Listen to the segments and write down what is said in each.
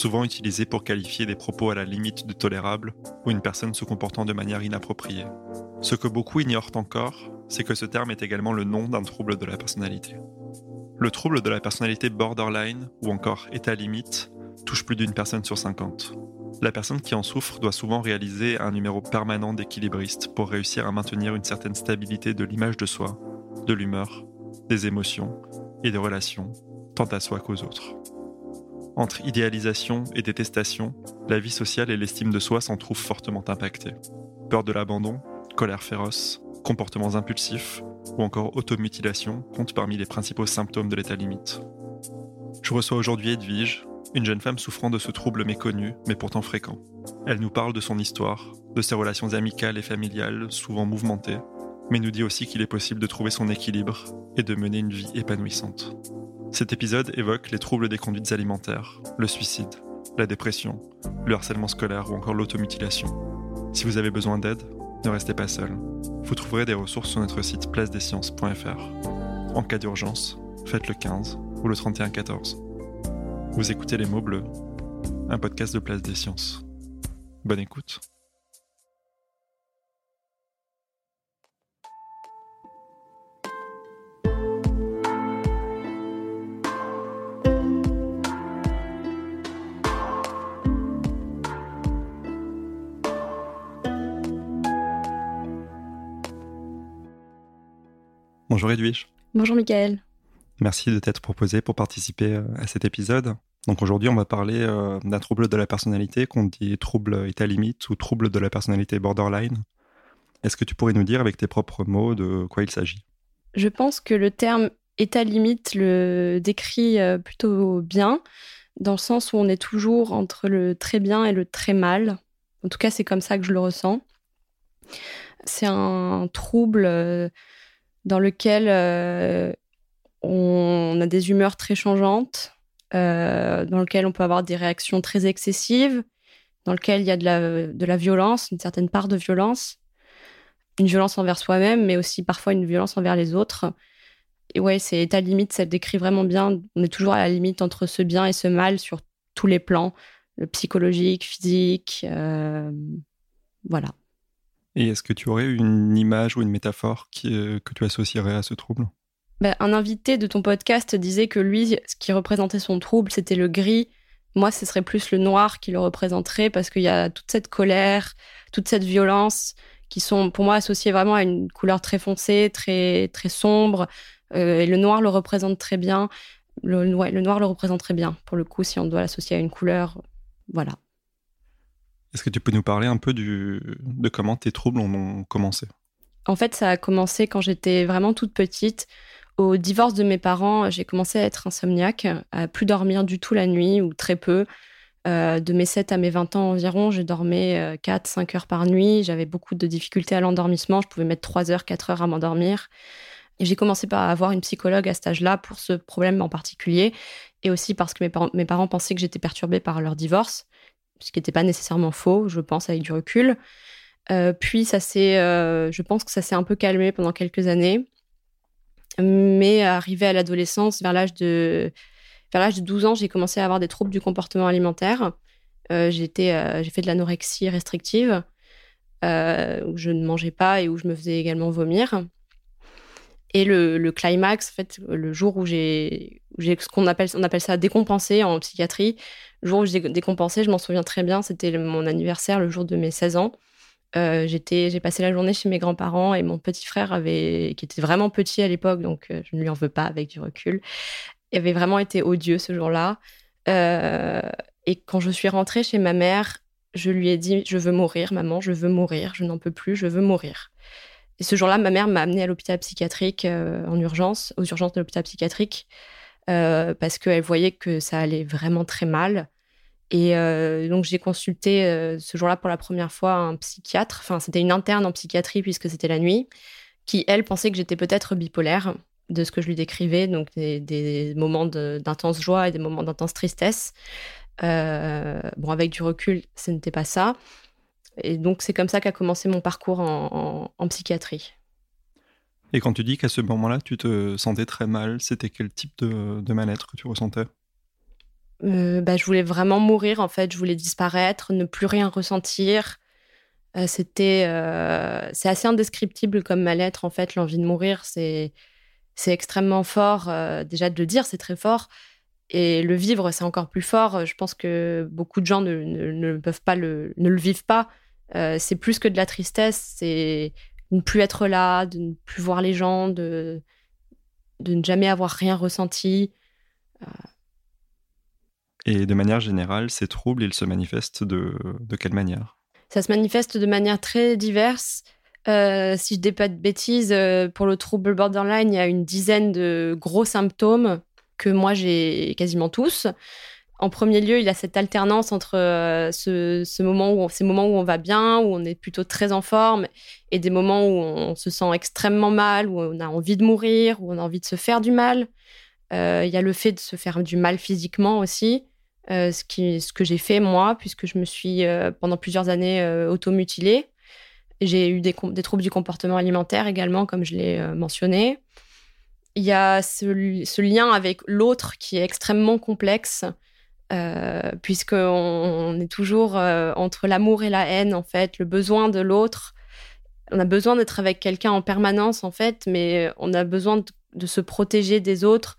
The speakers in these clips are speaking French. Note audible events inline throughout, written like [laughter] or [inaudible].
Souvent utilisé pour qualifier des propos à la limite du tolérable ou une personne se comportant de manière inappropriée. Ce que beaucoup ignorent encore, c'est que ce terme est également le nom d'un trouble de la personnalité. Le trouble de la personnalité borderline, ou encore état limite, touche plus d'une personne sur 50. La personne qui en souffre doit souvent réaliser un numéro permanent d'équilibriste pour réussir à maintenir une certaine stabilité de l'image de soi, de l'humeur, des émotions et des relations tant à soi qu'aux autres. Entre idéalisation et détestation, la vie sociale et l'estime de soi s'en trouvent fortement impactées. Peur de l'abandon, colère féroce, comportements impulsifs ou encore automutilation comptent parmi les principaux symptômes de l'état limite. Je reçois aujourd'hui Edwige, une jeune femme souffrant de ce trouble méconnu mais pourtant fréquent. Elle nous parle de son histoire, de ses relations amicales et familiales souvent mouvementées, mais nous dit aussi qu'il est possible de trouver son équilibre et de mener une vie épanouissante. Cet épisode évoque les troubles des conduites alimentaires, le suicide, la dépression, le harcèlement scolaire ou encore l'automutilation. Si vous avez besoin d'aide, ne restez pas seul. Vous trouverez des ressources sur notre site placedesciences.fr. En cas d'urgence, faites le 15 ou le 3114. Vous écoutez Les mots bleus, un podcast de Place des Sciences. Bonne écoute. Bonjour Edwige. Bonjour Michael. Merci de t'être proposé pour participer euh, à cet épisode. Donc aujourd'hui, on va parler euh, d'un trouble de la personnalité qu'on dit trouble état limite ou trouble de la personnalité borderline. Est-ce que tu pourrais nous dire avec tes propres mots de quoi il s'agit? Je pense que le terme état limite le décrit euh, plutôt bien, dans le sens où on est toujours entre le très bien et le très mal. En tout cas, c'est comme ça que je le ressens. C'est un trouble dans lequel euh, on a des humeurs très changeantes, euh, dans lequel on peut avoir des réactions très excessives, dans lequel il y a de la, violence, une certaine part de violence, une violence envers soi-même, mais aussi parfois une violence envers les autres. Et ouais, c'est état limite, ça le décrit vraiment bien. On est toujours à la limite entre ce bien et ce mal sur tous les plans, le psychologique, physique, euh, voilà. Et est-ce que tu aurais une image ou une métaphore euh, que tu associerais à ce trouble? Bah, Un invité de ton podcast disait que lui, ce qui représentait son trouble, c'était le gris. Moi, ce serait plus le noir qui le représenterait parce qu'il y a toute cette colère, toute cette violence qui sont pour moi associées vraiment à une couleur très foncée, très, très sombre. Euh, et le noir le représente très bien. Le, le noir le représente très bien, pour le coup, si on doit l'associer à une couleur. Voilà. Est-ce que tu peux nous parler un peu de comment tes troubles ont commencé? En fait, ça a commencé quand j'étais vraiment toute petite. Au divorce de mes parents, j'ai commencé à être insomniaque, à plus dormir du tout la nuit ou très peu. Euh, de mes 7 à mes 20 ans environ, je dormais 4-5 euh, heures par nuit. J'avais beaucoup de difficultés à l'endormissement. Je pouvais mettre 3 heures, 4 heures à m'endormir. Et j'ai commencé par avoir une psychologue à cet âge-là pour ce problème en particulier. Et aussi parce que mes parents pensaient que j'étais perturbée par leur divorce ce qui n'était pas nécessairement faux, je pense, avec du recul. Euh, puis, ça s'est, euh, je pense que ça s'est un peu calmé pendant quelques années. Mais arrivé à l'adolescence, vers l'âge de, vers l'âge de 12 ans, j'ai commencé à avoir des troubles du comportement alimentaire. Euh, j'ai fait de l'anorexie restrictive, où je ne mangeais pas et où je me faisais également vomir. Et le, climax, en fait, le jour où j'ai, ce qu'on appelle, on appelle ça décompensé en psychiatrie, le jour où j'ai décompensé, je m'en souviens très bien, c'était mon anniversaire, le jour de mes 16 ans. j'étais, j'ai passé la journée chez mes grands-parents et mon petit frère avait, qui était vraiment petit à l'époque, donc je ne lui en veux pas avec du recul, il avait vraiment été odieux ce jour-là. et quand je suis rentrée chez ma mère, je lui ai dit Je veux mourir, maman, je veux mourir, je n'en peux plus, je veux mourir. Et ce jour-là, ma mère m'a amenée à l'hôpital psychiatrique euh, en urgence, aux urgences de l'hôpital psychiatrique, euh, parce qu'elle voyait que ça allait vraiment très mal. Et euh, donc, j'ai consulté ce jour-là pour la première fois un psychiatre. Enfin, c'était une interne en psychiatrie puisque c'était la nuit, qui, elle, pensait que j'étais peut-être bipolaire de ce que je lui décrivais, donc des, moments d'intense joie et des moments d'intense tristesse. Bon, avec du recul, ce n'était pas ça. Et donc, c'est comme ça qu'a commencé mon parcours en, psychiatrie. Et quand tu dis qu'à ce moment-là, tu te sentais très mal, c'était quel type de, mal-être que tu ressentais? Euh, bah, Je voulais vraiment mourir, en fait. Je voulais disparaître, ne plus rien ressentir. Euh, c'était, c'est assez indescriptible comme mal-être, en fait, l'envie de mourir. C'est, c'est extrêmement fort. déjà, de le dire, c'est très fort. Et le vivre, c'est encore plus fort. Je pense que beaucoup de gens ne, peuvent pas le, ne le vivent pas. Euh, c'est plus que de la tristesse, c'est ne plus être là, de ne plus voir les gens, de, de ne jamais avoir rien ressenti. Et de manière générale, ces troubles, ils se manifestent de, de quelle manière? Ça se manifeste de manière très diverse. Euh, si je dis pas de bêtises, euh, pour le trouble borderline, il y a une dizaine de gros symptômes que moi j'ai quasiment tous. En premier lieu, il y a cette alternance entre euh, ce, moment où ces moments où on va bien, où on est plutôt très en forme, et des moments où on se sent extrêmement mal, où on a envie de mourir, où on a envie de se faire du mal. Euh, il y a le fait de se faire du mal physiquement aussi, euh, ce, que j'ai fait moi, puisque je me suis pendant plusieurs années automutilée. J'ai eu des, des, troubles du comportement alimentaire également, comme je l'ai mentionné il y a ce, lien avec l'autre qui est extrêmement complexe, euh, puisqu'on on est toujours euh, entre l'amour et la haine, en fait, le besoin de l'autre. On a besoin d'être avec quelqu'un en permanence, en fait, mais on a besoin de, se protéger des autres.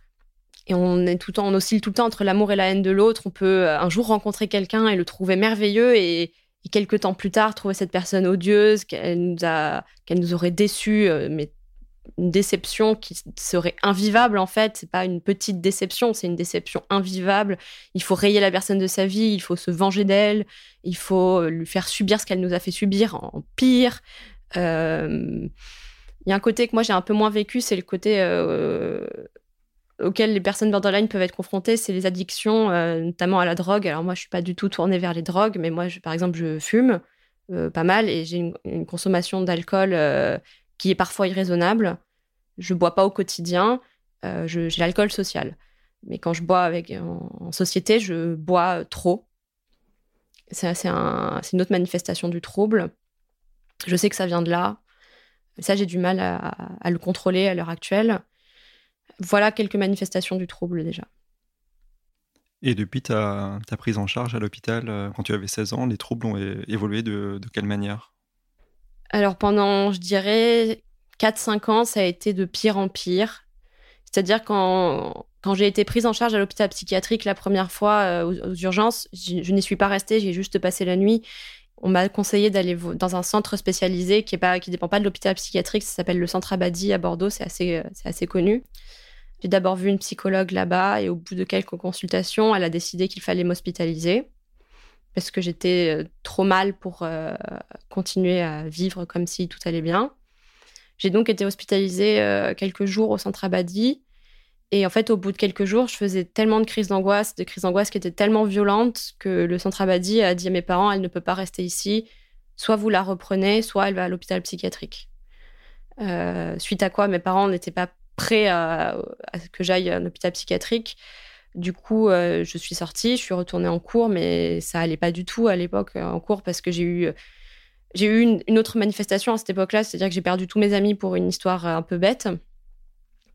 Et on est tout le temps, on oscille tout le temps entre l'amour et la haine de l'autre. On peut euh, un jour rencontrer quelqu'un et le trouver merveilleux et, quelques temps plus tard trouver cette personne odieuse, qu'elle nous a, qu'elle nous aurait déçus, mais une déception qui serait invivable en fait. C'est pas une petite déception, c'est une déception invivable. Il faut rayer la personne de sa vie, il faut se venger d'elle, il faut lui faire subir ce qu'elle nous a fait subir en pire. Euh, il y a un côté que moi j'ai un peu moins vécu, c'est le côté euh, auquel les personnes borderline peuvent être confrontées, c'est les addictions, euh, notamment à la drogue. Alors moi je suis pas du tout tournée vers les drogues, mais moi par exemple je fume. pas mal et j'ai une, consommation d'alcool qui est parfois irraisonnable. Je bois pas au quotidien, euh, j'ai l'alcool social. Mais quand je bois avec, en, société, je bois trop. C'est un, une autre manifestation du trouble. Je sais que ça vient de là. Ça, j'ai du mal à, le contrôler à l'heure actuelle. Voilà quelques manifestations du trouble déjà. Et depuis ta, ta prise en charge à l'hôpital, euh, quand tu avais 16 ans, les troubles ont évolué de quelle manière? Alors pendant, je dirais, 4-5 ans, ça a été de pire en pire. C'est-à-dire quand, quand j'ai été prise en charge à l'hôpital psychiatrique la première fois euh, aux, urgences, je, n'y suis pas restée, j'ai juste passé la nuit. On m'a conseillé d'aller dans un centre spécialisé qui ne dépend pas de l'hôpital psychiatrique, ça s'appelle le Centre Abadi à Bordeaux, c'est assez, euh, c'est assez connu. J'ai d'abord vu une psychologue là-bas et au bout de quelques consultations, elle a décidé qu'il fallait m'hospitaliser parce que j'étais euh, trop mal pour euh, continuer à vivre comme si tout allait bien. J'ai donc été hospitalisée euh, quelques jours au centre Abadi. Et en fait, au bout de quelques jours, je faisais tellement de crises d'angoisse, de crises d'angoisse qui étaient tellement violentes que le centre Abadi a dit à mes parents, elle ne peut pas rester ici. Soit vous la reprenez, soit elle va à l'hôpital psychiatrique. suite à quoi, mes parents n'étaient pas prêts à, à que j'aille à un hôpital psychiatrique. Du coup, euh, je suis sortie, je suis retournée en cours, mais ça allait pas du tout à l'époque euh, en cours parce que j'ai eu, euh, j'ai eu une, autre manifestation à cette époque-là, c'est-à-dire que j'ai perdu tous mes amis pour une histoire un peu bête.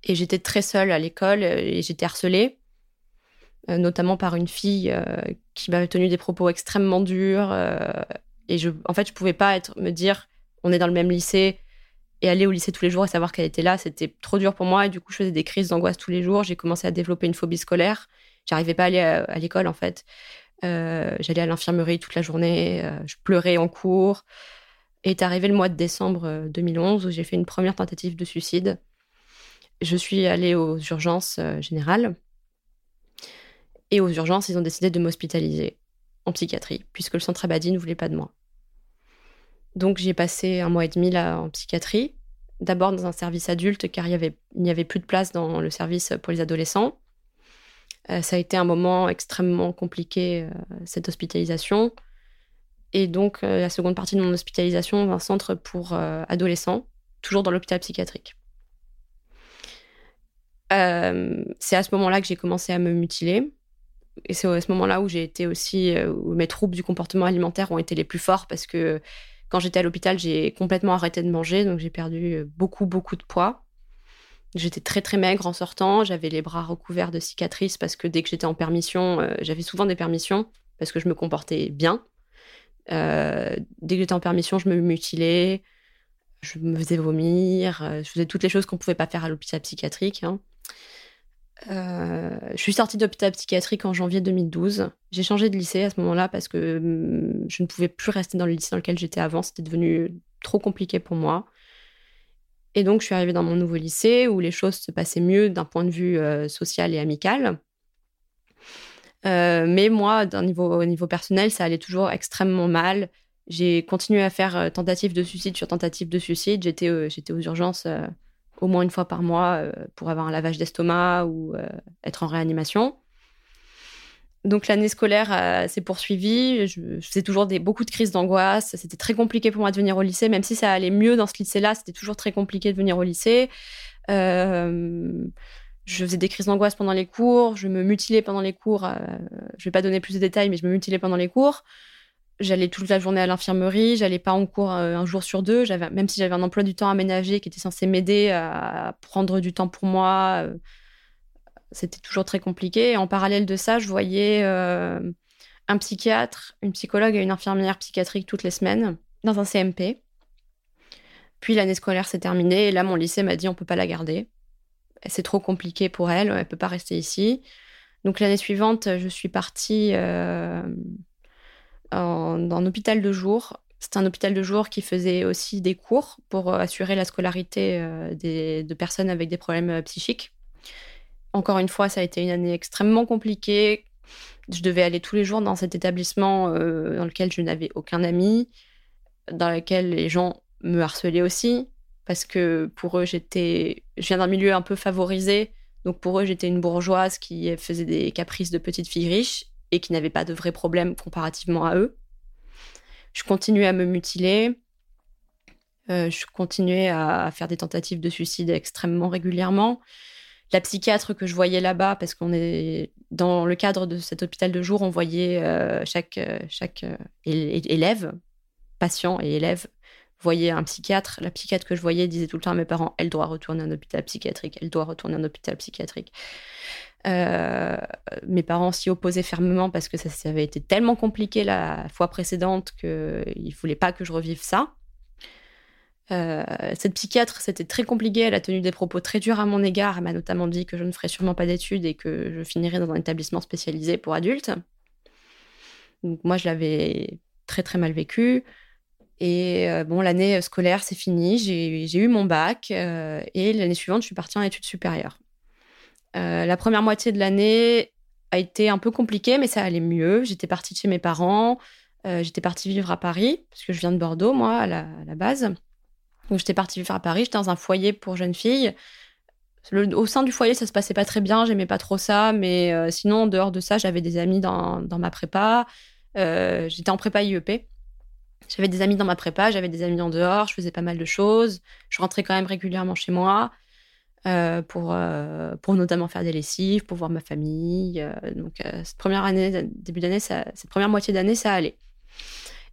Et j'étais très seule à l'école et j'étais harcelée, notamment par une fille qui m'avait tenu des propos extrêmement durs. et je, en fait, je pouvais pas être, me dire, on est dans le même lycée, et aller au lycée tous les jours et savoir qu'elle était là, c'était trop dur pour moi. Et du coup, je faisais des crises d'angoisse tous les jours. J'ai commencé à développer une phobie scolaire. J'arrivais pas à aller à, l'école, en fait. Euh, j'allais à l'infirmerie toute la journée. Euh, je pleurais en cours. est arrivé le mois de décembre 2011 où j'ai fait une première tentative de suicide. Je suis allée aux urgences générales. Et aux urgences, ils ont décidé de m'hospitaliser en psychiatrie, puisque le centre Abadi ne voulait pas de moi. Donc j'ai passé un mois et demi là en psychiatrie, d'abord dans un service adulte, car il n'y avait, plus de place dans le service pour les adolescents. Euh, ça a été un moment extrêmement compliqué, euh, cette hospitalisation. Et donc euh, la seconde partie de mon hospitalisation un centre pour adolescents, toujours dans l'hôpital psychiatrique. c'est à ce moment-là que j'ai commencé à me mutiler et c'est à ce moment-là où j'ai été aussi, où mes troubles du comportement alimentaire ont été les plus forts parce que quand j'étais à l'hôpital, j'ai complètement arrêté de manger, donc j'ai perdu euh, beaucoup, beaucoup de poids. J'étais très, très maigre en sortant, j'avais les bras recouverts de cicatrices parce que dès que j'étais en permission, euh, j'avais souvent des permissions parce que je me comportais bien. dès que j'étais en permission, je me mutilais, je me faisais vomir, je faisais toutes les choses qu'on ne pouvait pas faire à l'hôpital psychiatrique. Hein. Euh, je suis sortie d'hôpital psychiatrique en janvier 2012. J'ai changé de lycée à ce moment-là parce que hum, je ne pouvais plus rester dans le lycée dans lequel j'étais avant. C'était devenu trop compliqué pour moi. Et donc, je suis arrivée dans mon nouveau lycée où les choses se passaient mieux d'un point de vue euh, social et amical. Euh, mais moi, d'un niveau, au niveau personnel, ça allait toujours extrêmement mal. J'ai continué à faire tentative de suicide sur tentative de suicide. J'étais aux urgences au moins une fois par mois euh, pour avoir un lavage d'estomac ou euh, être en réanimation. Donc l'année scolaire euh, s'est poursuivie. Je, faisais toujours des, beaucoup de crises d'angoisse. C'était très compliqué pour moi de venir au lycée, même si ça allait mieux dans ce lycée-là. C'était toujours très compliqué de venir au lycée. je faisais des crises d'angoisse pendant les cours. Je me mutilais pendant les cours. je ne vais pas donner plus de détails, mais je me mutilais pendant les cours. J'allais toute la journée à l'infirmerie, j'allais pas en cours euh, un jour sur deux. J'avais, même si j'avais un emploi du temps aménagé qui était censé m'aider à prendre du temps pour moi, euh, c'était toujours très compliqué. Et en parallèle de ça, je voyais euh, un psychiatre, une psychologue et une infirmière psychiatrique toutes les semaines dans un CMP. Puis l'année scolaire s'est terminée et là, mon lycée m'a dit on peut pas la garder. C'est trop compliqué pour elle, elle peut pas rester ici. Donc l'année suivante, je suis partie dans un hôpital de jour. C'est un hôpital de jour qui faisait aussi des cours pour euh, assurer la scolarité euh, des, de personnes avec des problèmes euh, psychiques. Encore une fois, ça a été une année extrêmement compliquée. Je devais aller tous les jours dans cet établissement dans lequel je n'avais aucun ami, dans lequel les gens me harcelaient aussi, parce que pour eux, j'étais, je viens d'un milieu un peu favorisé, donc pour eux, j'étais une bourgeoise qui faisait des caprices de petite fille riche, et qui n'avaient pas de vrais problèmes comparativement à eux. Je continuais à me mutiler. Euh, je continuais à faire des tentatives de suicide extrêmement régulièrement. La psychiatre que je voyais là-bas, parce qu'on est dans le cadre de cet hôpital de jour, on voyait euh, chaque, euh, chaque élève, patient et élève, voyait un psychiatre. La psychiatre que je voyais disait tout le temps à mes parents, elle doit retourner un hôpital psychiatrique, elle doit retourner à un hôpital psychiatrique. Euh, mes parents s'y opposaient fermement parce que ça, avait été tellement compliqué la fois précédente qu'ils ne voulaient pas que je revive ça. Euh, cette psychiatre, c'était très compliqué. Elle a tenu des propos très durs à mon égard. Elle m'a notamment dit que je ne ferais sûrement pas d'études et que je finirais dans un établissement spécialisé pour adultes. Donc moi, je l'avais très très mal vécu. Et euh, bon, l'année scolaire, c'est fini. J'ai eu mon bac et l'année suivante, je suis partie en études supérieures. Euh, la première moitié de l'année a été un peu compliquée, mais ça allait mieux. J'étais partie de chez mes parents. Euh, j'étais partie vivre à Paris, parce que je viens de Bordeaux, moi, à la, base. Donc, j'étais partie vivre à Paris. J'étais dans un foyer pour jeunes filles. au sein du foyer, ça se passait pas très bien. J'aimais pas trop ça. Mais euh, sinon, en dehors de ça, j'avais des amis dans, dans ma prépa. j'étais en prépa IEP. J'avais des amis dans ma prépa, j'avais des amis en dehors, je faisais pas mal de choses. Je rentrais quand même régulièrement chez moi. Euh, pour, euh, pour notamment faire des lessives, pour voir ma famille. Euh, donc, cette première année, début d'année, cette première moitié d'année, ça allait.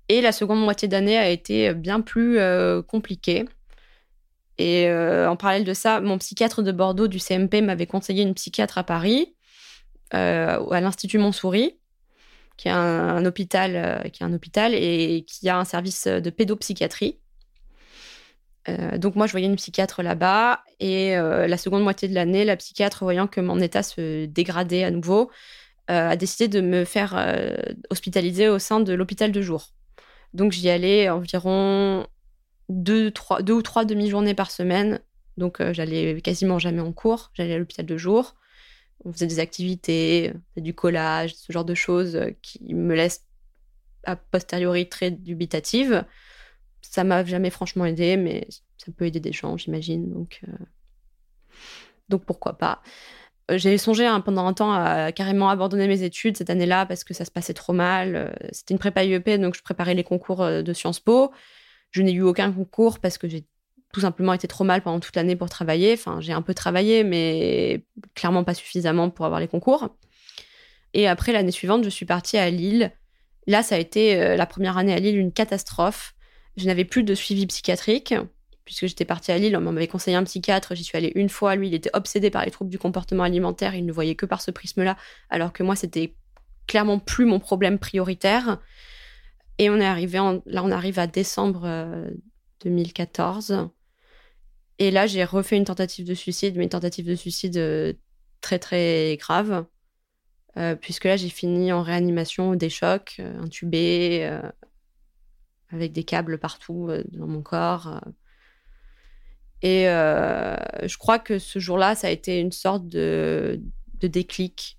Et la seconde moitié d'année a été bien plus compliquée. Et en parallèle de ça, mon psychiatre de Bordeaux du CMP m'avait conseillé une psychiatre à Paris, à l'Institut Montsouris, qui est un, hôpital, qui est un hôpital et qui a un service de pédopsychiatrie. Euh, donc moi, je voyais une psychiatre là-bas et euh, la seconde moitié de l'année, la psychiatre, voyant que mon état se dégradait à nouveau, euh, a décidé de me faire hospitaliser au sein de l'hôpital de jour. Donc j'y allais environ deux, ou trois demi-journées par semaine. Donc, j'allais quasiment jamais en cours. J'allais à l'hôpital de jour. On faisait des activités, du collage, ce genre de choses qui me laissent a posteriori très dubitative. Ça m'a jamais franchement aidé, mais ça peut aider des gens, j'imagine. Donc, donc pourquoi pas. Euh, j'ai songé hein, pendant un temps à carrément abandonner mes études cette année-là parce que ça se passait trop mal. Euh, c'était une prépa IEP, donc je préparais les concours euh, de Sciences Po. Je n'ai eu aucun concours parce que j'ai tout simplement été trop mal pendant toute l'année pour travailler. Enfin, j'ai un peu travaillé, mais clairement pas suffisamment pour avoir les concours. Et après, l'année suivante, je suis partie à Lille. Là, ça a été la première année à Lille une catastrophe. Je n'avais plus de suivi psychiatrique puisque j'étais partie à Lille, on m'avait conseillé un psychiatre, j'y suis allée une fois, lui il était obsédé par les troubles du comportement alimentaire, il ne voyait que par ce prisme-là, alors que moi c'était clairement plus mon problème prioritaire. Et on est arrivé, là on arrive à décembre 2014, euh, et là j'ai refait une tentative de suicide, mais une tentative de suicide euh, très très grave, euh, puisque là j'ai fini en réanimation des chocs, intubé, avec des câbles partout dans mon corps. Et euh, je crois que ce jour-là, ça a été une sorte de, déclic.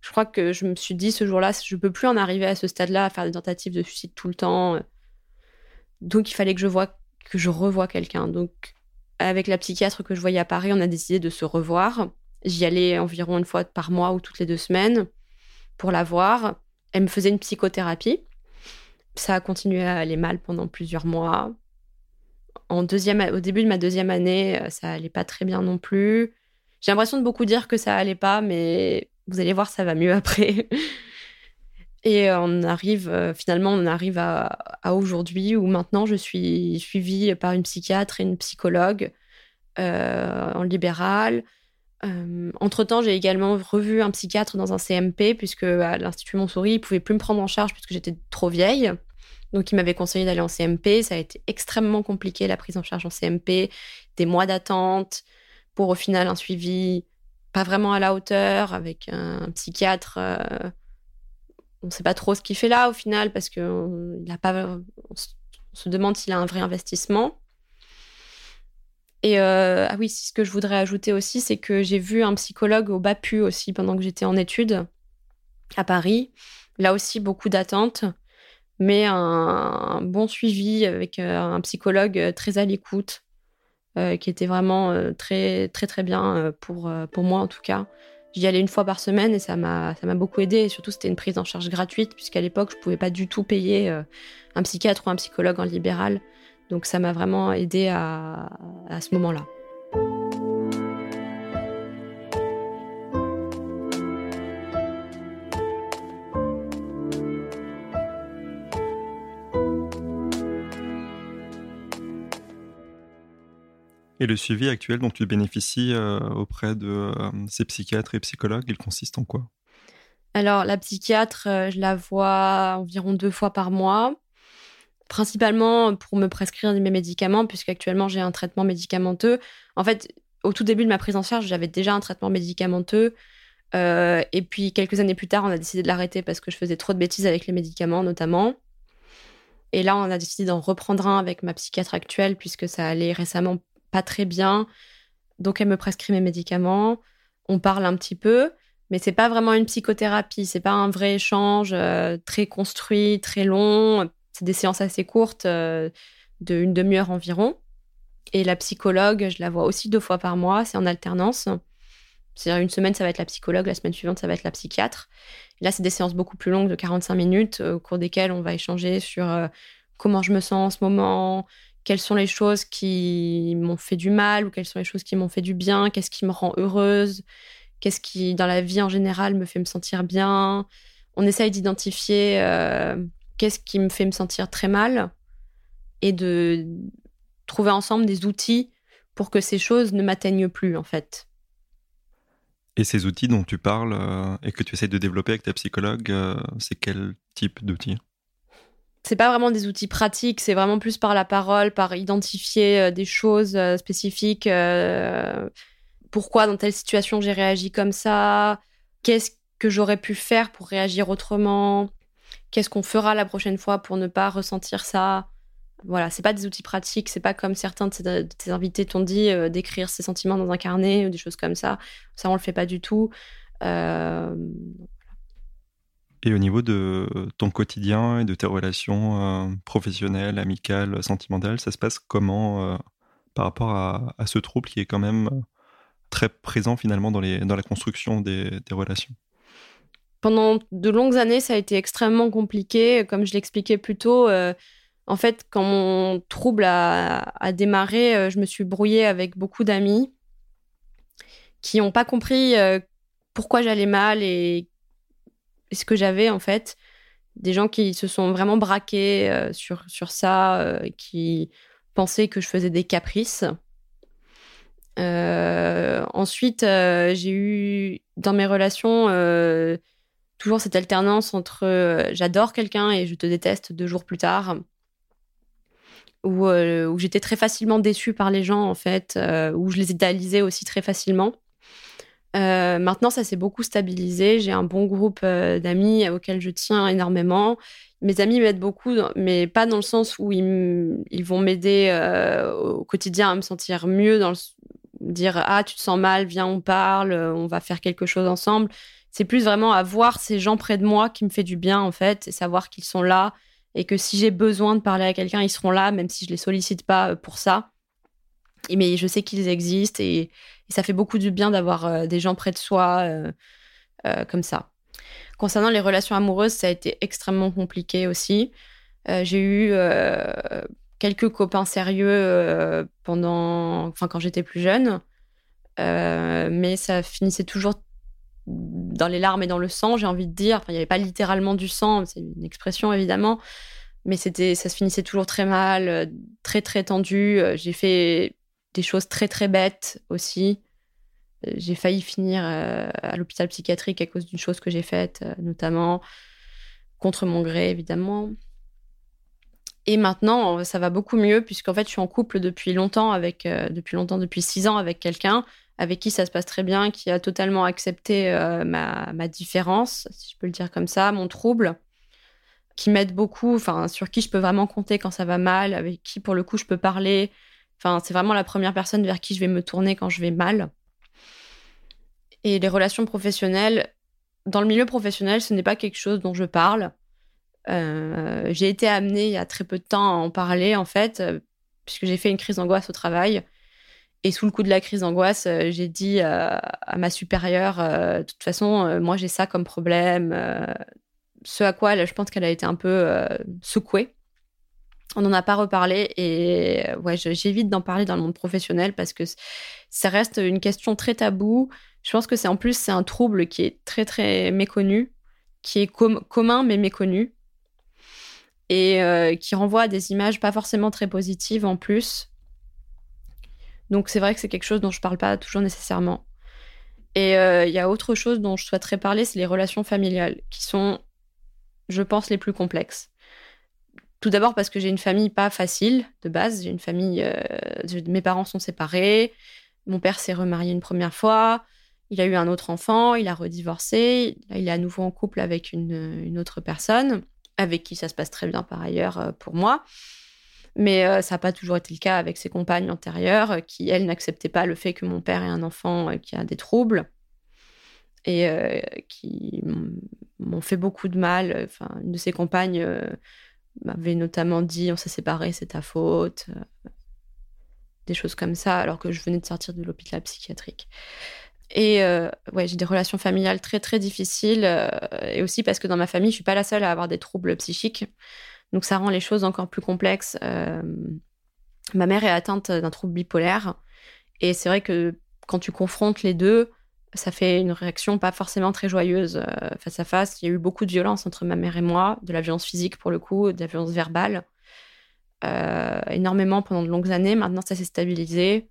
Je crois que je me suis dit ce jour-là, je ne peux plus en arriver à ce stade-là, à faire des tentatives de suicide tout le temps. Donc il fallait que je vois que je revoie quelqu'un. Donc avec la psychiatre que je voyais à Paris, on a décidé de se revoir. J'y allais environ une fois par mois ou toutes les deux semaines pour la voir. Elle me faisait une psychothérapie. Ça a continué à aller mal pendant plusieurs mois en deuxième, au début de ma deuxième année, euh, ça allait pas très bien non plus. J'ai l'impression de beaucoup dire que ça allait pas, mais vous allez voir, ça va mieux [laughs] après. Et euh, on arrive, euh, finalement, on arrive à, aujourd'hui où maintenant je suis suivie par une psychiatre et une psychologue en libéral. Entre-temps, j'ai également revu un psychiatre dans un CMP, puisque à l'Institut Montsouris, il ne pouvait plus me prendre en charge puisque j'étais trop vieille. Donc, il m'avait conseillé d'aller en CMP. Ça a été extrêmement compliqué, la prise en charge en CMP, des mois d'attente pour au final un suivi pas vraiment à la hauteur avec un, psychiatre. Euh, on ne sait pas trop ce qu'il fait là au final parce pas. On se demande s'il a un vrai investissement. Et euh, ah oui, ce que je voudrais ajouter aussi, c'est que j'ai vu un psychologue au BAPU aussi pendant que j'étais en études à Paris. Là aussi, beaucoup d'attentes mais un, bon suivi avec euh, un psychologue euh, très à l'écoute, euh, qui était vraiment très très très bien pour, moi en tout cas. J'y allais une fois par semaine et ça m'a beaucoup aidé. Et surtout, c'était une prise en charge gratuite puisqu'à l'époque, je pouvais pas du tout payer un psychiatre ou un psychologue en libéral. Donc, ça m'a vraiment aidé à ce moment-là. Et le suivi actuel dont tu bénéficies euh, auprès de euh, ces psychiatres et psychologues, il consiste en quoi? Alors, la psychiatre, euh, je la vois environ deux fois par mois, principalement pour me prescrire mes médicaments, puisqu'actuellement j'ai un traitement médicamenteux. En fait, au tout début de ma prise en charge, j'avais déjà un traitement médicamenteux. et puis quelques années plus tard, on a décidé de l'arrêter parce que je faisais trop de bêtises avec les médicaments, notamment. Et là, on a décidé d'en reprendre un avec ma psychiatre actuelle, puisque ça allait récemment pas très bien. Donc elle me prescrit mes médicaments. On parle un petit peu, mais c'est pas vraiment une psychothérapie. C'est pas un vrai échange euh, très construit, très long. C'est des séances assez courtes, euh, de une demi-heure environ. Et la psychologue, je la vois aussi deux fois par mois. C'est en alternance. C'est-à-dire une semaine, ça va être la psychologue, la semaine suivante, ça va être la psychiatre. là, c'est des séances beaucoup plus longues de 45 minutes, au cours desquelles on va échanger sur euh, comment je me sens en ce moment, quelles sont les choses qui m'ont fait du mal ou quelles sont les choses qui m'ont fait du bien, qu'est-ce qui me rend heureuse, qu'est-ce qui, dans la vie en général, me fait me sentir bien. On essaye d'identifier euh, qu'est-ce qui me fait me sentir très mal et de trouver ensemble des outils pour que ces choses ne m'atteignent plus, en fait. Et ces outils dont tu parles euh, et que tu essayes de développer avec ta psychologue, euh, c'est quel type d'outils? C'est pas vraiment des outils pratiques, c'est vraiment plus par la parole, par identifier euh, des choses euh, spécifiques. Euh, pourquoi dans telle situation j'ai réagi comme ça Qu'est-ce que j'aurais pu faire pour réagir autrement Qu'est-ce qu'on fera la prochaine fois pour ne pas ressentir ça Voilà, c'est pas des outils pratiques, c'est pas comme certains de tes, invités t'ont dit d'écrire ses sentiments dans un carnet ou des choses comme ça. Ça, on le fait pas du tout. Et au niveau de ton quotidien et de tes relations professionnelles, amicales, sentimentales, ça se passe comment par rapport à, ce trouble qui est quand même très présent finalement dans, les, dans la construction des, relations? Pendant de longues années, ça a été extrêmement compliqué. Comme je l'expliquais plus tôt, euh, en fait, quand mon trouble a, démarré, euh, je me suis brouillée avec beaucoup d'amis qui n'ont pas compris euh, pourquoi j'allais mal et, ce que j'avais en fait. Des gens qui se sont vraiment braqués sur, sur ça, qui pensaient que je faisais des caprices. Euh, ensuite, euh, j'ai eu dans mes relations euh, toujours cette alternance entre j'adore quelqu'un et je te déteste deux jours plus tard, où, où j'étais très facilement déçue par les gens en fait, où je les idéalisais aussi très facilement. Maintenant, ça s'est beaucoup stabilisé. J'ai un bon groupe d'amis auxquels je tiens énormément. Mes amis m'aident beaucoup, mais pas dans le sens où ils, vont m'aider au quotidien à me sentir mieux, dans le, dire ah tu te sens mal, viens on parle, euh, on va faire quelque chose ensemble. C'est plus vraiment avoir ces gens près de moi qui me fait du bien en fait, et savoir qu'ils sont là et que si j'ai besoin de parler à quelqu'un, ils seront là, même si je les sollicite pas euh, pour ça. Mais je sais qu'ils existent et, ça fait beaucoup du bien d'avoir euh, des gens près de soi comme ça. Concernant les relations amoureuses, ça a été extrêmement compliqué aussi. j'ai eu quelques copains sérieux euh, pendant, enfin quand j'étais plus jeune, euh, mais ça finissait toujours dans les larmes et dans le sang, j'ai envie de dire. Enfin, il n'y avait pas littéralement du sang, c'est une expression évidemment, mais c'était, ça se finissait toujours très mal, euh, très très tendu. J'ai fait des choses très très bêtes aussi. J'ai failli finir à l'hôpital psychiatrique à cause d'une chose que j'ai faite, notamment contre mon gré évidemment. Et maintenant, ça va beaucoup mieux puisqu'en fait, je suis en couple depuis longtemps avec, euh, depuis longtemps, depuis six ans avec quelqu'un avec qui ça se passe très bien, qui a totalement accepté euh, ma, ma, différence, si je peux le dire comme ça, mon trouble, qui m'aide beaucoup, sur qui je peux vraiment compter quand ça va mal, avec qui pour le coup je peux parler. Enfin, c'est vraiment la première personne vers qui je vais me tourner quand je vais mal. Et les relations professionnelles, dans le milieu professionnel, ce n'est pas quelque chose dont je parle. Euh, j'ai été amenée il y a très peu de temps à en parler, en fait, euh, puisque j'ai fait une crise d'angoisse au travail. Et sous le coup de la crise d'angoisse, euh, j'ai dit à ma supérieure, de toute façon, moi j'ai ça comme problème. ce à quoi je pense qu'elle a été un peu secouée. On n'en a pas reparlé et j'évite d'en parler dans le monde professionnel parce que ça reste une question très taboue. Je pense que c'est en plus un trouble qui est très très méconnu, qui est commun mais méconnu et euh, qui renvoie à des images pas forcément très positives en plus. Donc c'est vrai que c'est quelque chose dont je parle pas toujours nécessairement. Et euh, il y a autre chose dont je souhaiterais parler, c'est les relations familiales, qui sont, je pense, les plus complexes. Tout d'abord parce que j'ai une famille pas facile de base. J'ai une famille, euh, mes parents sont séparés, mon père s'est remarié une première fois, il a eu un autre enfant, il a redivorcé, il est à nouveau en couple avec une autre personne avec qui ça se passe très bien par ailleurs euh, pour moi. Mais euh, ça n'a pas toujours été le cas avec ses compagnes antérieures, qui, elles, n'acceptaient pas le fait que mon père ait un enfant qui a des troubles et qui m'ont fait beaucoup de mal. Une de ses compagnes m'avait notamment dit on s'est séparés, c'est ta faute. des choses comme ça, alors que je venais de sortir de l'hôpital psychiatrique. Et euh, ouais, j'ai des relations familiales très très difficiles euh, et aussi parce que dans ma famille, je suis pas la seule à avoir des troubles psychiques. Donc ça rend les choses encore plus complexes. Euh, ma mère est atteinte d'un trouble bipolaire et c'est vrai que quand tu confrontes les deux, ça fait une réaction pas forcément très joyeuse face à face. Il y a eu beaucoup de violence entre ma mère et moi, de la violence physique pour le coup, de la violence verbale, énormément pendant de longues années. Maintenant, ça s'est stabilisé.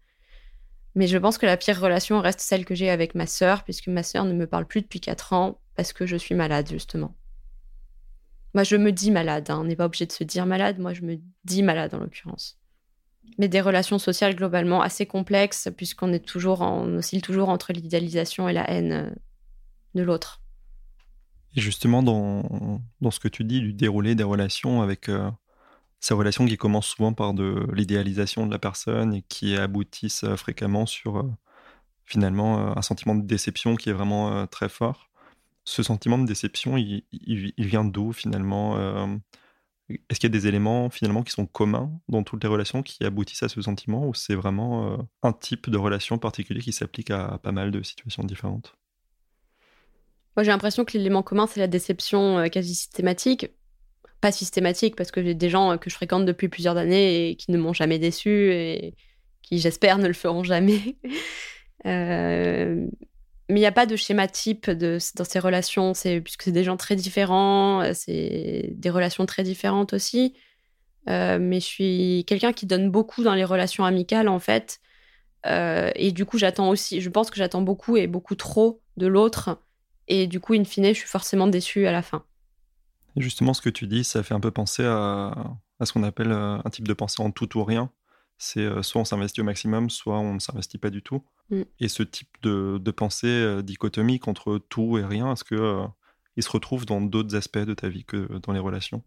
Mais je pense que la pire relation reste celle que j'ai avec ma sœur, puisque ma sœur ne me parle plus depuis 4 ans parce que je suis malade, justement. Moi, je me dis malade. Hein. On n'est pas obligé de se dire malade. Moi, je me dis malade, en l'occurrence. Mais des relations sociales globalement assez complexes, puisqu'on est toujours, oscille toujours entre l'idéalisation et la haine euh, de l'autre. Et justement, dans, dans, ce que tu dis du déroulé des relations avec, euh, Ces relations qui commencent souvent par de l'idéalisation de la personne et qui aboutissent euh, fréquemment sur euh, finalement un sentiment de déception qui est vraiment très fort. Ce sentiment de déception, il, vient d'où finalement Est-ce qu'il y a des éléments finalement qui sont communs dans toutes les relations qui aboutissent à ce sentiment ou c'est vraiment un type de relation particulier qui s'applique à pas mal de situations différentes? Moi, j'ai l'impression que l'élément commun, c'est la déception euh, quasi systématique. Pas systématique, parce que j'ai des gens euh, que je fréquente depuis plusieurs années et qui ne m'ont jamais déçu et qui, j'espère, ne le feront jamais. [laughs] Euh, mais il n'y a pas de schéma type de, dans ces relations, puisque c'est des gens très différents, c'est des relations très différentes aussi. mais je suis quelqu'un qui donne beaucoup dans les relations amicales, en fait. et du coup, j'attends aussi, je pense que j'attends beaucoup et beaucoup trop de l'autre. Et du coup, in fine, je suis forcément déçue à la fin. justement, ce que tu dis, ça fait un peu penser à, ce qu'on appelle euh, un type de pensée en tout ou rien. C'est euh, soit on s'investit au maximum, soit on ne s'investit pas du tout. Mm. Et ce type de, pensée euh, dichotomique entre tout et rien, est-ce que il se retrouve dans d'autres aspects de ta vie que dans les relations?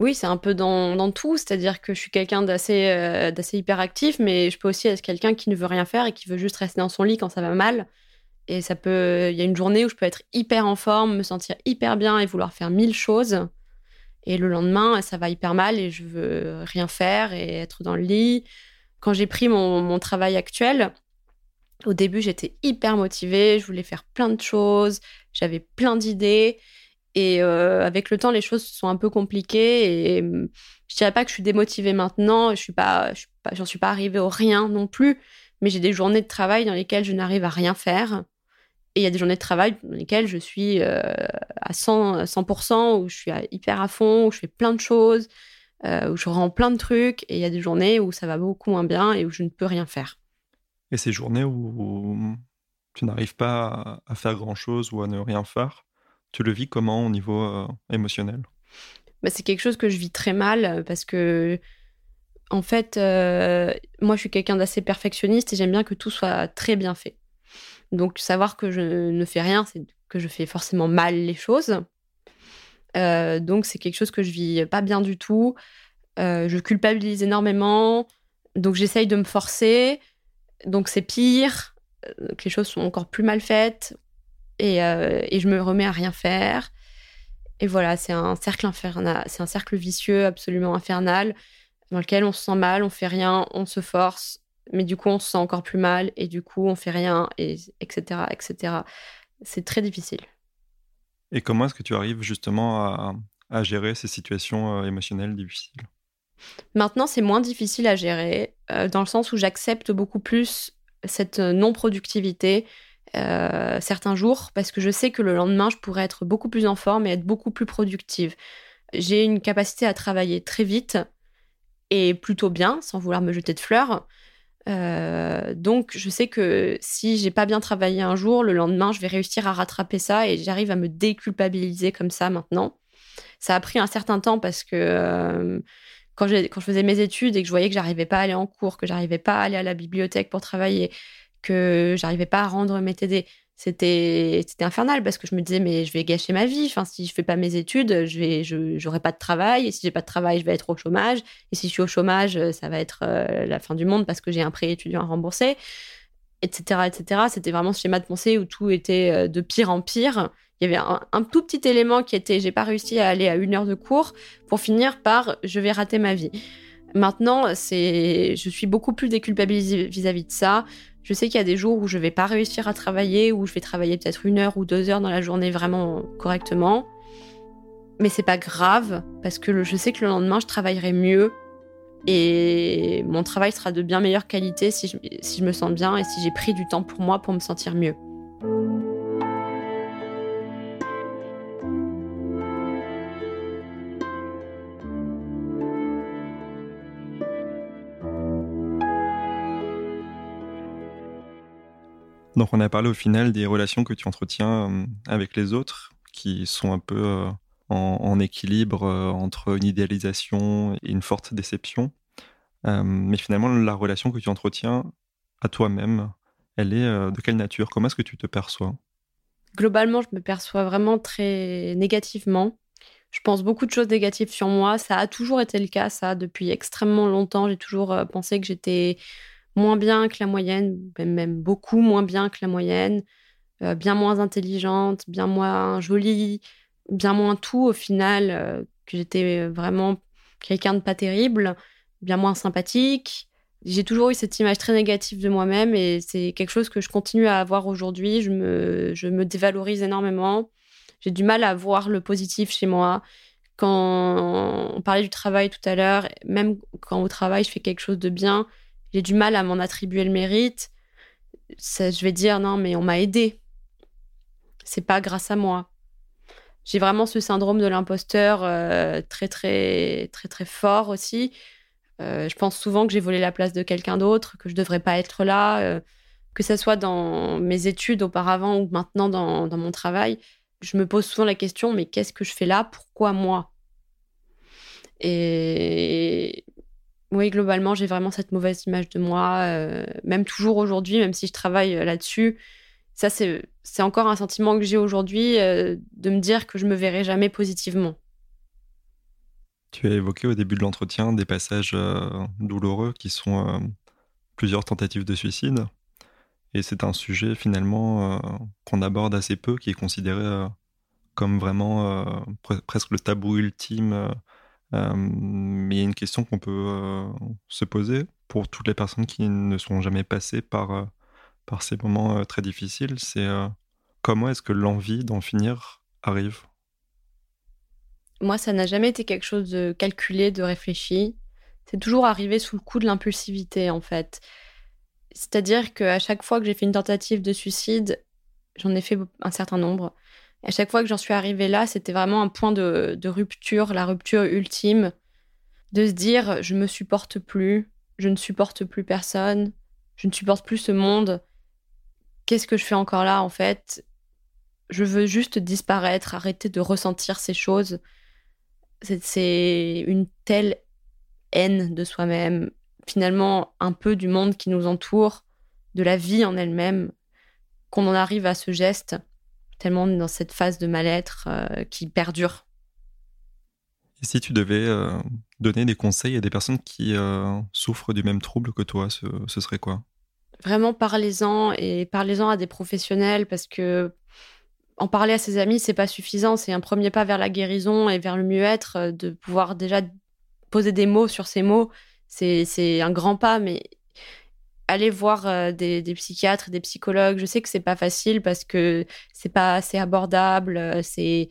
Oui, c'est un peu dans, tout, c'est-à-dire que je suis quelqu'un d'assez d'assez hyperactif, mais je peux aussi être quelqu'un qui ne veut rien faire et qui veut juste rester dans son lit quand ça va mal. Et ça peut, il y a une journée où je peux être hyper en forme, me sentir hyper bien et vouloir faire mille choses. Et le lendemain, ça va hyper mal et je veux rien faire et être dans le lit. Quand j'ai pris mon, travail actuel, au début, j'étais hyper motivée, je voulais faire plein de choses, j'avais plein d'idées. Et euh, avec le temps, les choses sont un peu compliquées. Et hum, je dirais pas que je suis démotivée maintenant. Je suis pas, j'en suis pas arrivée au rien non plus. Mais j'ai des journées de travail dans lesquelles je n'arrive à rien faire. Et il y a des journées de travail dans lesquelles je suis euh, à 100%, 100%, où je suis hyper à fond, où je fais plein de choses, euh, où je rends plein de trucs. Et il y a des journées où ça va beaucoup moins bien et où je ne peux rien faire. Et ces journées où tu n'arrives pas à faire grand-chose ou à ne rien faire, tu le vis comment au niveau euh, émotionnel? Bah, C'est quelque chose que je vis très mal parce que, en fait, moi je suis quelqu'un d'assez perfectionniste et j'aime bien que tout soit très bien fait. Donc savoir que je ne fais rien, c'est que je fais forcément mal les choses. Euh, donc c'est quelque chose que je vis pas bien du tout. Euh, je culpabilise énormément. Donc j'essaye de me forcer. Donc c'est pire. Euh, que les choses sont encore plus mal faites. Et, et, je me remets à rien faire. Et voilà, c'est un cercle infernal. C'est un cercle vicieux absolument infernal dans lequel on se sent mal, on fait rien, on se force, mais du coup, on se sent encore plus mal et du coup, on fait rien, et, etc., etc. C'est très difficile. Et comment est-ce que tu arrives justement à, à gérer ces situations euh, émotionnelles difficiles? Maintenant, c'est moins difficile à gérer, euh, dans le sens où j'accepte beaucoup plus cette non-productivité euh, certains jours, parce que je sais que le lendemain, je pourrais être beaucoup plus en forme et être beaucoup plus productive. J'ai une capacité à travailler très vite et plutôt bien, sans vouloir me jeter de fleurs. Euh, donc, je sais que si j'ai pas bien travaillé un jour, le lendemain, je vais réussir à rattraper ça et j'arrive à me déculpabiliser comme ça maintenant. Ça a pris un certain temps parce que euh, quand, je faisais mes études et que je voyais que j'arrivais pas à aller en cours, que j'arrivais pas à aller à la bibliothèque pour travailler, que j'arrivais pas à rendre mes TD, c'était c'était infernal parce que je me disais mais je vais gâcher ma vie. Enfin si je fais pas mes études je vais je j'aurai pas de travail. Et si j'ai pas de travail je vais être au chômage. Et si je suis au chômage ça va être euh, la fin du monde parce que j'ai un prêt étudiant à rembourser etc etc c'était vraiment ce schéma de pensée où tout était euh, de pire en pire il y avait un, tout petit élément qui était j'ai pas réussi à aller à une heure de cours pour finir par je vais rater ma vie maintenant c'est je suis beaucoup plus déculpabilisée vis-à-vis de ça je sais qu'il y a des jours où je vais pas réussir à travailler, où je vais travailler peut-être une heure ou deux heures dans la journée vraiment correctement. Mais c'est pas grave, parce que je sais que le lendemain, je travaillerai mieux. Et mon travail sera de bien meilleure qualité si je, si je me sens bien et si j'ai pris du temps pour moi pour me sentir mieux. Donc on a parlé au final des relations que tu entretiens euh, avec les autres, qui sont un peu euh, en, équilibre euh, entre une idéalisation et une forte déception. mais finalement, la relation que tu entretiens à toi-même, elle est de quelle nature? Comment est-ce que tu te perçois? Globalement, je me perçois vraiment très négativement. Je pense beaucoup de choses négatives sur moi. Ça a toujours été le cas, ça, depuis extrêmement longtemps. J'ai toujours pensé que j'étais moins bien que la moyenne, même, beaucoup moins bien que la moyenne, euh, bien moins intelligente, bien moins jolie, bien moins tout au final, euh, que j'étais vraiment quelqu'un de pas terrible, bien moins sympathique. J'ai toujours eu cette image très négative de moi-même et c'est quelque chose que je continue à avoir aujourd'hui. Je me, je me dévalorise énormément. J'ai du mal à voir le positif chez moi. Quand on parlait du travail tout à l'heure, même quand au travail je fais quelque chose de bien, j'ai du mal à m'en attribuer le mérite. je vais dire non, mais on m'a aidé. C'est pas grâce à moi. J'ai vraiment ce syndrome de l'imposteur euh, très très très très fort aussi. Euh, je pense souvent que j'ai volé la place de quelqu'un d'autre, que je devrais pas être là, euh, que ce soit dans mes études auparavant ou maintenant dans, dans mon travail. Je me pose souvent la question, mais qu'est-ce que je fais là? Pourquoi moi? Et oui, globalement, j'ai vraiment cette mauvaise image de moi, euh, même toujours aujourd'hui, même si je travaille euh, là-dessus. Ça, c'est encore un sentiment que j'ai aujourd'hui euh, de me dire que je me verrai jamais positivement. Tu as évoqué au début de l'entretien des passages douloureux qui sont plusieurs tentatives de suicide. Et c'est un sujet finalement qu'on aborde assez peu, qui est considéré comme vraiment presque le tabou ultime mais il y a une question qu'on peut euh, se poser pour toutes les personnes qui ne sont jamais passées par, euh, par ces moments très difficiles, c'est comment est-ce que l'envie d'en finir arrive? Moi, ça n'a jamais été quelque chose de calculé, de réfléchi. C'est toujours arrivé sous le coup de l'impulsivité, en fait. C'est-à-dire qu'à chaque fois que j'ai fait une tentative de suicide, j'en ai fait un certain nombre, à chaque fois que j'en suis arrivée là, c'était vraiment un point de, rupture, la rupture ultime, de se dire je me supporte plus, je ne supporte plus personne, je ne supporte plus ce monde. Qu'est-ce que je fais encore là en fait? Je veux juste disparaître, arrêter de ressentir ces choses. C'est une telle haine de soi-même, finalement un peu du monde qui nous entoure, de la vie en elle-même, qu'on en arrive à ce geste tellement dans cette phase de mal-être euh, qui perdure. Et si tu devais euh, donner des conseils à des personnes qui euh, souffrent du même trouble que toi, ce, serait quoi? Vraiment, parlez-en et parlez-en à des professionnels parce que en parler à ses amis, c'est pas suffisant. C'est un premier pas vers la guérison et vers le mieux-être, de pouvoir déjà poser des mots sur ces mots. C'est un grand pas, mais aller voir euh, des, psychiatres, des psychologues. Je sais que c'est pas facile parce que c'est pas assez abordable. Euh, c'est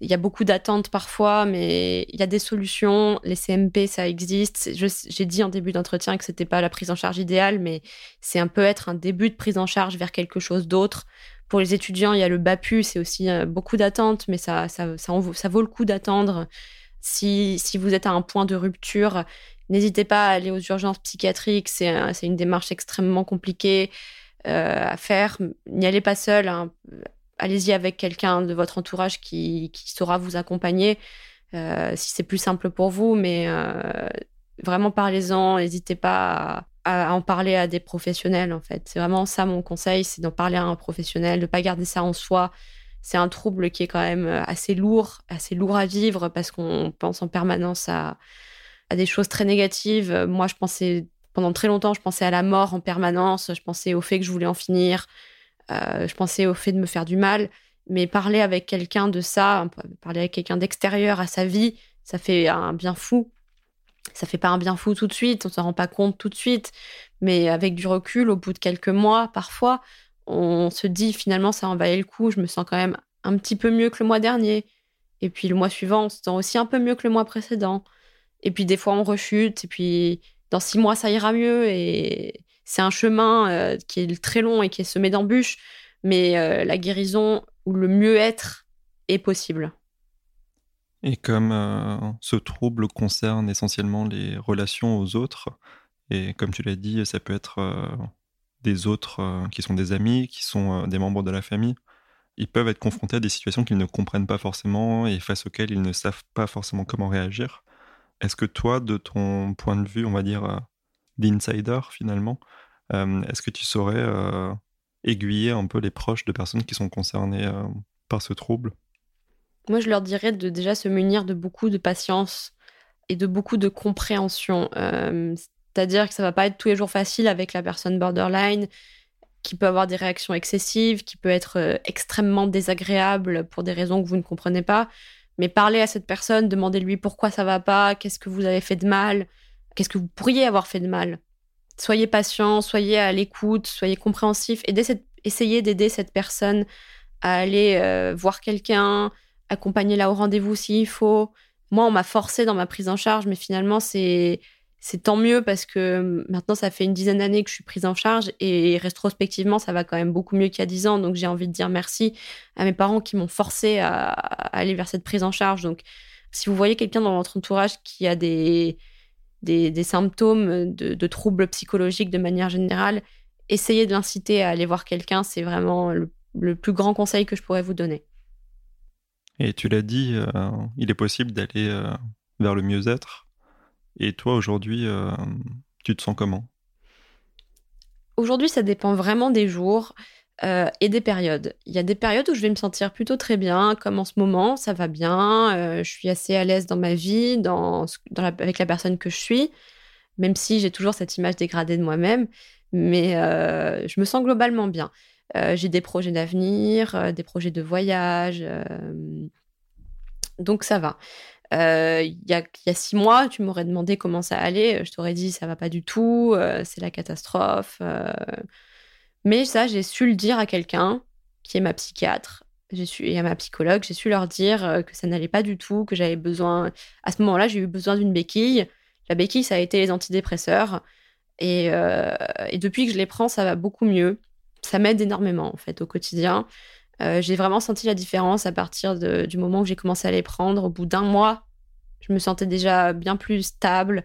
il y a beaucoup d'attentes parfois, mais il y a des solutions. Les CMP, ça existe. J'ai dit en début d'entretien que c'était pas la prise en charge idéale, mais c'est un peu être un début de prise en charge vers quelque chose d'autre. Pour les étudiants, il y a le BAPU, c'est aussi euh, beaucoup d'attentes, mais ça, ça, ça, ça, vaut le coup d'attendre. Si, si vous êtes à un point de rupture, N'hésitez pas à aller aux urgences psychiatriques, c'est une démarche extrêmement compliquée euh, à faire. N'y allez pas seul, hein. allez-y avec quelqu'un de votre entourage qui, saura vous accompagner euh, si c'est plus simple pour vous, mais euh, vraiment parlez-en, n'hésitez pas à, en parler à des professionnels en fait. C'est vraiment ça mon conseil, c'est d'en parler à un professionnel, de ne pas garder ça en soi. C'est un trouble qui est quand même assez lourd, assez lourd à vivre parce qu'on pense en permanence à à des choses très négatives. Euh, moi, je pensais, pendant très longtemps, je pensais à la mort en permanence, je pensais au fait que je voulais en finir, euh, je pensais au fait de me faire du mal. Mais parler avec quelqu'un de ça, parler avec quelqu'un d'extérieur à sa vie, ça fait un bien fou. Ça fait pas un bien fou tout de suite, on s'en rend pas compte tout de suite, mais avec du recul, au bout de quelques mois, parfois, on se dit finalement ça en valait le coup, je me sens quand même un petit peu mieux que le mois dernier. Et puis le mois suivant, on se sent aussi un peu mieux que le mois précédent. Et puis des fois, on rechute. Et puis dans six mois, ça ira mieux. Et c'est un chemin euh, qui est très long et qui est semé d'embûches. Mais euh, la guérison ou le mieux-être est possible. Et comme euh, ce trouble concerne essentiellement les relations aux autres, et comme tu l'as dit, ça peut être des autres qui sont des amis, qui sont des membres de la famille, ils peuvent être confrontés à des situations qu'ils ne comprennent pas forcément et face auxquelles ils ne savent pas forcément comment réagir. Est-ce que toi, de ton point de vue, on va dire, euh, d'insider finalement, euh, est-ce que tu saurais euh, aiguiller un peu les proches de personnes qui sont concernées par ce trouble? Moi, je leur dirais de déjà se munir de beaucoup de patience et de beaucoup de compréhension. C'est-à-dire que ça va pas être tous les jours facile avec la personne borderline qui peut avoir des réactions excessives, qui peut être extrêmement désagréable pour des raisons que vous ne comprenez pas. Mais parler à cette personne, demandez-lui pourquoi ça va pas, qu'est-ce que vous avez fait de mal, qu'est-ce que vous pourriez avoir fait de mal. Soyez patient, soyez à l'écoute, soyez compréhensif, essayez d'aider cette personne à aller euh, voir quelqu'un, accompagner-la au rendez-vous s'il faut. Moi, on m'a forcé dans ma prise en charge, mais finalement, c'est c'est tant mieux parce que maintenant, ça fait une dizaine d'années que je suis prise en charge et rétrospectivement, ça va quand même beaucoup mieux qu'il y a dix ans. Donc, j'ai envie de dire merci à mes parents qui m'ont forcé à, aller vers cette prise en charge. Donc, si vous voyez quelqu'un dans votre entourage qui a des, des, symptômes de, troubles psychologiques de manière générale, essayez de l'inciter à aller voir quelqu'un. C'est vraiment le, plus grand conseil que je pourrais vous donner. Et tu l'as dit, euh, il est possible d'aller euh, vers le mieux-être et toi, aujourd'hui, euh, tu te sens comment? Aujourd'hui, ça dépend vraiment des jours euh, et des périodes. Il y a des périodes où je vais me sentir plutôt très bien, comme en ce moment, ça va bien, euh, je suis assez à l'aise dans ma vie, avec la personne que je suis, même si j'ai toujours cette image dégradée de moi-même, mais je me sens globalement bien. j'ai des projets d'avenir, des projets de voyage, donc ça va. Euh, il y, a, six mois, tu m'aurais demandé comment ça allait. Je t'aurais dit ça va pas du tout, euh, c'est la catastrophe. Euh. Mais ça, j'ai su le dire à quelqu'un qui est ma psychiatre j'ai su, et à ma psychologue. J'ai su leur dire que ça n'allait pas du tout, que j'avais besoin. À ce moment-là, j'ai eu besoin d'une béquille. La béquille, ça a été les antidépresseurs. Et, et depuis que je les prends, ça va beaucoup mieux. Ça m'aide énormément, en fait, au quotidien. Euh, j'ai vraiment senti la différence à partir du moment où j'ai commencé à les prendre. Au bout d'un mois, je me sentais déjà bien plus stable.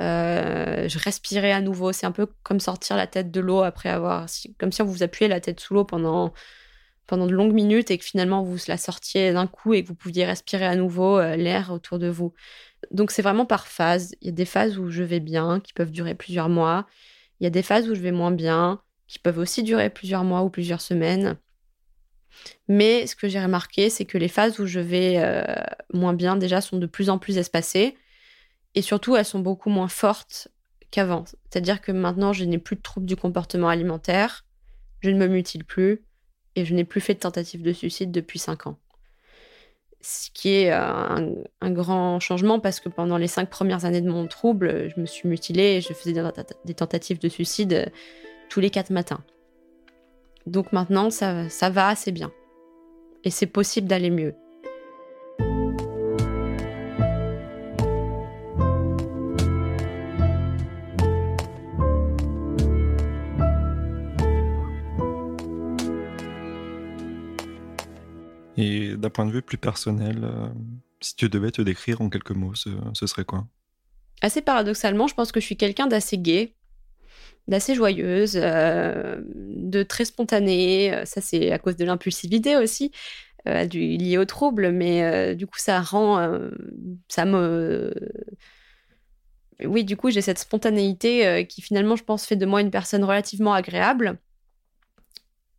Euh, je respirais à nouveau. C'est un peu comme sortir la tête de l'eau après avoir. Comme si on vous appuyait la tête sous l'eau pendant, pendant de longues minutes et que finalement vous la sortiez d'un coup et que vous pouviez respirer à nouveau euh, l'air autour de vous. Donc c'est vraiment par phase. Il y a des phases où je vais bien, qui peuvent durer plusieurs mois. Il y a des phases où je vais moins bien, qui peuvent aussi durer plusieurs mois ou plusieurs semaines. Mais ce que j'ai remarqué, c'est que les phases où je vais euh, moins bien déjà sont de plus en plus espacées et surtout elles sont beaucoup moins fortes qu'avant. C'est-à-dire que maintenant je n'ai plus de troubles du comportement alimentaire, je ne me mutile plus et je n'ai plus fait de tentative de suicide depuis 5 ans. Ce qui est euh, un, grand changement parce que pendant les 5 premières années de mon trouble, je me suis mutilée et je faisais des tentatives de suicide euh, tous les 4 matins. Donc maintenant, ça, ça va assez bien. Et c'est possible d'aller mieux. Et d'un point de vue plus personnel, euh, si tu devais te décrire en quelques mots, ce, ce serait quoi? Assez paradoxalement, je pense que je suis quelqu'un d'assez gai, d'assez joyeuse, euh, de très spontanée. Euh, ça, c'est à cause de l'impulsivité aussi, euh, du, liée au trouble, mais du coup, ça rend. ça me. Oui, du coup, j'ai cette spontanéité qui finalement, je pense, fait de moi une personne relativement agréable.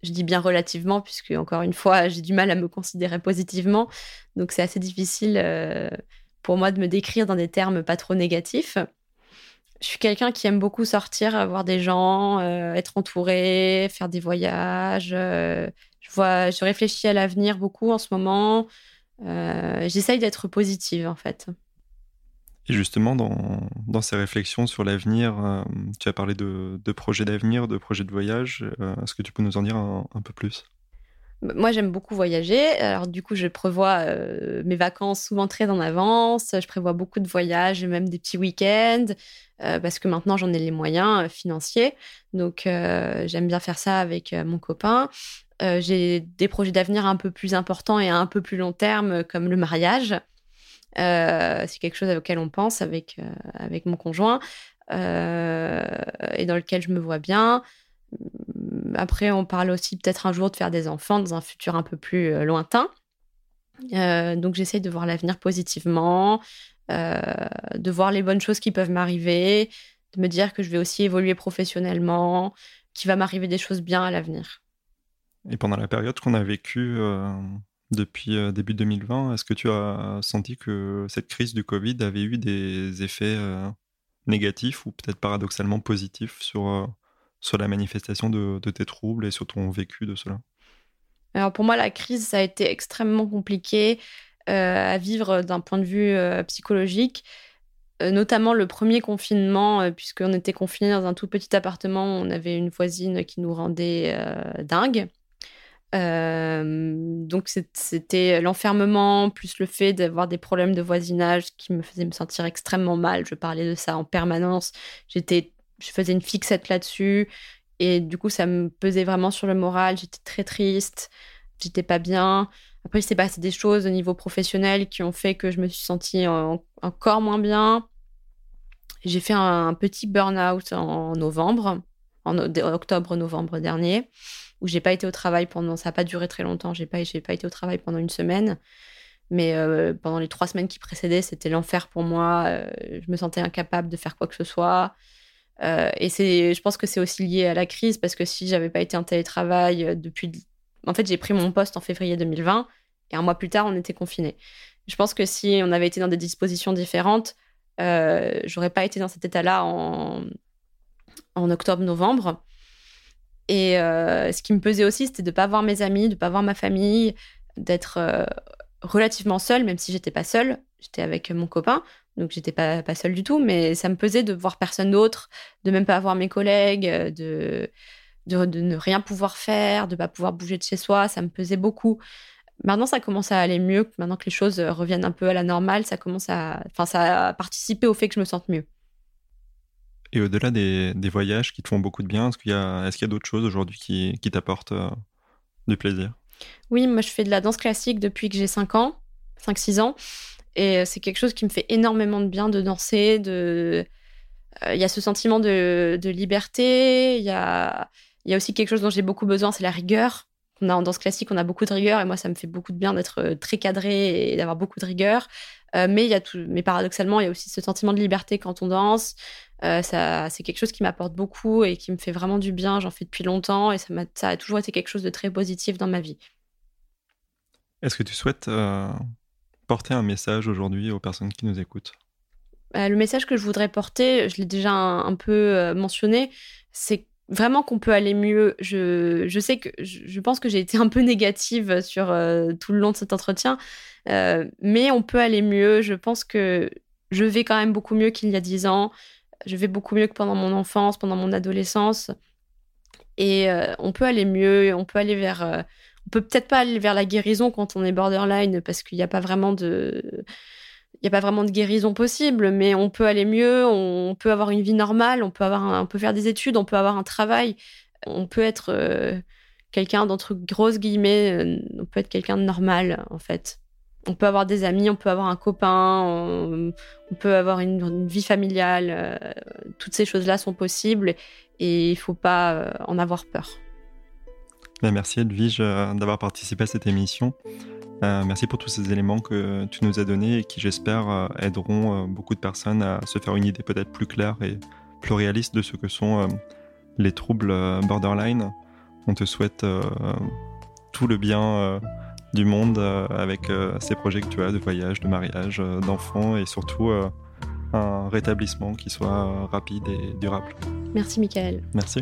Je dis bien relativement, puisque encore une fois, j'ai du mal à me considérer positivement. Donc, c'est assez difficile pour moi de me décrire dans des termes pas trop négatifs je suis quelqu'un qui aime beaucoup sortir, voir des gens, euh, être entouré, faire des voyages. Euh, je vois, je réfléchis à l'avenir beaucoup en ce moment. Euh, j'essaye d'être positive en fait. Et justement, dans, ces réflexions sur l'avenir, tu as parlé de, projets d'avenir, de projets de voyage. Est-ce que tu peux nous en dire un peu plus? Moi, j'aime beaucoup voyager. Alors, du coup, je prévois euh, mes vacances souvent très en avance. Je prévois beaucoup de voyages et même des petits week-ends euh, parce que maintenant, j'en ai les moyens euh, financiers. Donc, j'aime bien faire ça avec mon copain. J'ai des projets d'avenir un peu plus importants et un peu plus long terme, comme le mariage. C'est quelque chose auquel on pense avec, avec mon conjoint et dans lequel je me vois bien. Après, on parle aussi peut-être un jour de faire des enfants dans un futur un peu plus euh, lointain. Euh, donc j'essaye de voir l'avenir positivement, euh, de voir les bonnes choses qui peuvent m'arriver, de me dire que je vais aussi évoluer professionnellement, qu'il va m'arriver des choses bien à l'avenir. Et pendant la période qu'on a vécue depuis euh, début 2020. Est-ce que tu as senti que cette crise du Covid avait eu des effets négatifs ou peut-être paradoxalement positifs sur, sur la manifestation de, tes troubles et sur ton vécu de cela Alors pour moi, la crise, ça a été extrêmement compliqué à vivre d'un point de vue psychologique notamment le premier confinement, puisqu'on était confinés dans un tout petit appartement, on avait une voisine qui nous rendait dingue. Euh, donc c'était l'enfermement plus le fait d'avoir des problèmes de voisinage qui me faisaient me sentir extrêmement mal. Je parlais de ça en permanence. J'étais, je faisais une fixette là-dessus et du coup ça me pesait vraiment sur le moral. J'étais très triste, j'étais pas bien. Après il s'est passé des choses au niveau professionnel qui ont fait que je me suis sentie encore moins bien. J'ai fait un, petit burn-out en novembre, en octobre-novembre dernier où j'ai pas été au travail pendant, ça n'a pas duré très longtemps, j'ai pas, pas été au travail pendant une semaine. Mais euh, pendant les trois semaines qui précédaient, c'était l'enfer pour moi. Euh, je me sentais incapable de faire quoi que ce soit. Euh, et c'est, je pense que c'est aussi lié à la crise parce que si j'avais pas été en télétravail depuis, en fait, j'ai pris mon poste en février 2020 et un mois plus tard, on était confinés. Je pense que si on avait été dans des dispositions différentes, j'aurais pas été dans cet état-là en, en octobre-novembre. Et euh, ce qui me pesait aussi, c'était de pas voir mes amis, de pas voir ma famille, d'être euh, relativement seule, même si j'étais pas seule. J'étais avec mon copain, donc j'étais pas, pas seule du tout, mais ça me pesait de voir personne d'autre, de même pas voir mes collègues, de, de, de, ne rien pouvoir faire, de pas pouvoir bouger de chez soi. Ça me pesait beaucoup. Maintenant, ça commence à aller mieux. Maintenant que les choses reviennent un peu à la normale, ça commence à, enfin, ça a participé au fait que je me sente mieux. Et au-delà des, voyages qui te font beaucoup de bien, est-ce qu'il y a, est d'autres choses aujourd'hui qui, t'apportent euh, du plaisir? Oui, moi je fais de la danse classique depuis que j'ai 5 ans, 5-6 ans. Et euh, c'est quelque chose qui me fait énormément de bien de danser. De... Euh, il y a ce sentiment de, liberté. Il y a, y a aussi quelque chose dont j'ai beaucoup besoin, c'est la rigueur. On a en danse classique, on a beaucoup de rigueur. Et moi, ça me fait beaucoup de bien d'être très cadré et d'avoir beaucoup de rigueur. mais, y a tout, mais paradoxalement, il y a aussi ce sentiment de liberté quand on danse. Euh, c'est quelque chose qui m'apporte beaucoup et qui me fait vraiment du bien. J'en fais depuis longtemps et ça, ça a toujours été quelque chose de très positif dans ma vie. Est-ce que tu souhaites euh, porter un message aujourd'hui aux personnes qui nous écoutent euh, Le message que je voudrais porter, je l'ai déjà un, peu mentionné, c'est vraiment qu'on peut aller mieux. Je, je, sais que je, pense que j'ai été un peu négative sur tout le long de cet entretien, mais on peut aller mieux. Je pense que je vais quand même beaucoup mieux qu'il y a dix ans je vais beaucoup mieux que pendant mon enfance, pendant mon adolescence. Et euh, on peut aller mieux, on peut aller vers. Euh, on peut peut-être pas aller vers la guérison quand on est borderline parce qu'il n'y a pas vraiment de. Il a pas vraiment de guérison possible, mais on peut aller mieux, on peut avoir une vie normale, on peut, avoir on peut faire des études, on peut avoir un travail, on peut être euh, quelqu'un d'entre grosses guillemets, on peut être quelqu'un de normal en fait on peut avoir des amis, on peut avoir un copain, on, peut avoir une, vie familiale. Euh, toutes ces choses-là sont possibles et il ne faut pas euh, en avoir peur. Ben, merci Edwige euh, d'avoir participé à cette émission. merci pour tous ces éléments que tu nous as donnés et qui, j'espère, aideront beaucoup de personnes à se faire une idée peut-être plus claire et plus réaliste de ce que sont les troubles borderline. On te souhaite tout le bien du monde euh, avec euh, ces projets que tu as de voyage, de mariage, euh, d'enfants et surtout un rétablissement qui soit rapide et durable. Merci Michael. Merci.